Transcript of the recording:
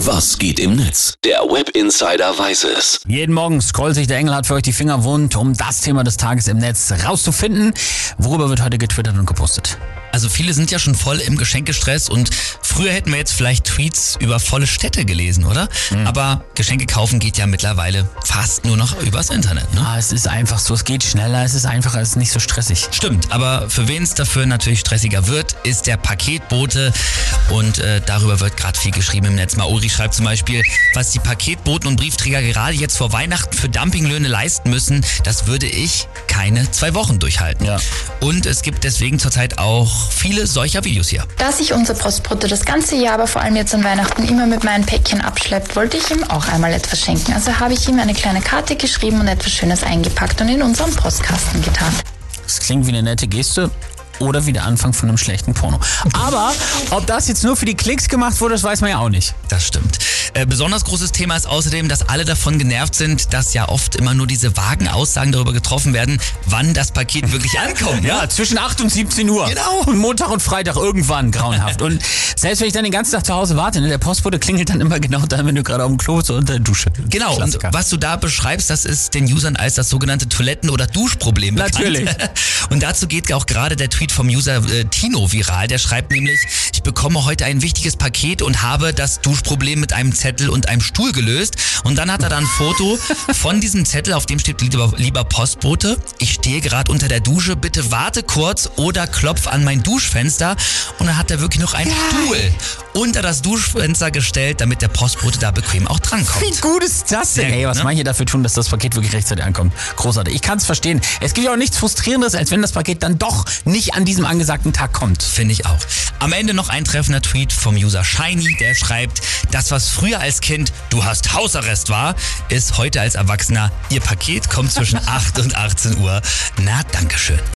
Was geht im Netz? Der Web Insider weiß es. Jeden Morgen scrollt sich der Engel hat für euch die Finger wund, um das Thema des Tages im Netz rauszufinden. Worüber wird heute getwittert und gepostet? Also viele sind ja schon voll im Geschenkestress und früher hätten wir jetzt vielleicht Tweets über volle Städte gelesen, oder? Mhm. Aber Geschenke kaufen geht ja mittlerweile fast nur noch übers Internet, ne? Ah, es ist einfach so, es geht schneller, es ist einfacher, es ist nicht so stressig. Stimmt, aber für wen es dafür natürlich stressiger wird, ist der Paketbote und äh, darüber wird gerade viel geschrieben im Netz. Maori schreibt zum Beispiel, was die Paketboten und Briefträger gerade jetzt vor Weihnachten für Dumpinglöhne leisten müssen, das würde ich keine zwei Wochen durchhalten. Ja. Und es gibt deswegen zurzeit auch viele solcher Videos hier. Da sich unser Postbote das ganze Jahr, aber vor allem jetzt an Weihnachten immer mit meinen Päckchen abschleppt, wollte ich ihm auch einmal etwas schenken. Also habe ich ihm eine kleine Karte geschrieben und etwas Schönes eingepackt und in unseren Postkasten getan. Es klingt wie eine nette Geste oder wie der Anfang von einem schlechten Porno. Aber ob das jetzt nur für die Klicks gemacht wurde, das weiß man ja auch nicht. Das stimmt. Äh, besonders großes Thema ist außerdem, dass alle davon genervt sind, dass ja oft immer nur diese vagen Aussagen darüber getroffen werden, wann das Paket wirklich ankommt. ne? Ja, zwischen 8 und 17 Uhr. Genau. Und Montag und Freitag irgendwann grauenhaft. Und selbst wenn ich dann den ganzen Tag zu Hause warte, ne, der Postbote klingelt dann immer genau dann, wenn du gerade auf dem Klo oder unter der Dusche. Genau, und was du da beschreibst, das ist den Usern als das sogenannte Toiletten- oder Duschproblem bekannt. Natürlich. Und dazu geht auch gerade der Tweet vom User äh, Tino viral. Der schreibt nämlich, ich bekomme heute ein wichtiges Paket und habe das Duschproblem mit einem Zettel und einem Stuhl gelöst. Und dann hat er dann ein Foto von diesem Zettel, auf dem steht, lieber, lieber Postbote, ich stehe gerade unter der Dusche, bitte warte kurz oder klopf an mein Duschfenster. Und dann hat er wirklich noch einen Stuhl unter das Duschfenster gestellt, damit der Postbote da bequem auch drankommt. Wie gut ist das denn? Ey, was ne? manche dafür tun, dass das Paket wirklich rechtzeitig ankommt. Großartig. Ich kann es verstehen. Es gibt ja auch nichts Frustrierendes, als wenn das Paket dann doch nicht an diesem angesagten Tag kommt. Finde ich auch. Am Ende noch ein treffender Tweet vom User Shiny, der schreibt, das was früher als Kind du hast Hausarrest war, ist heute als Erwachsener, ihr Paket kommt zwischen 8 und 18 Uhr. Na, Dankeschön.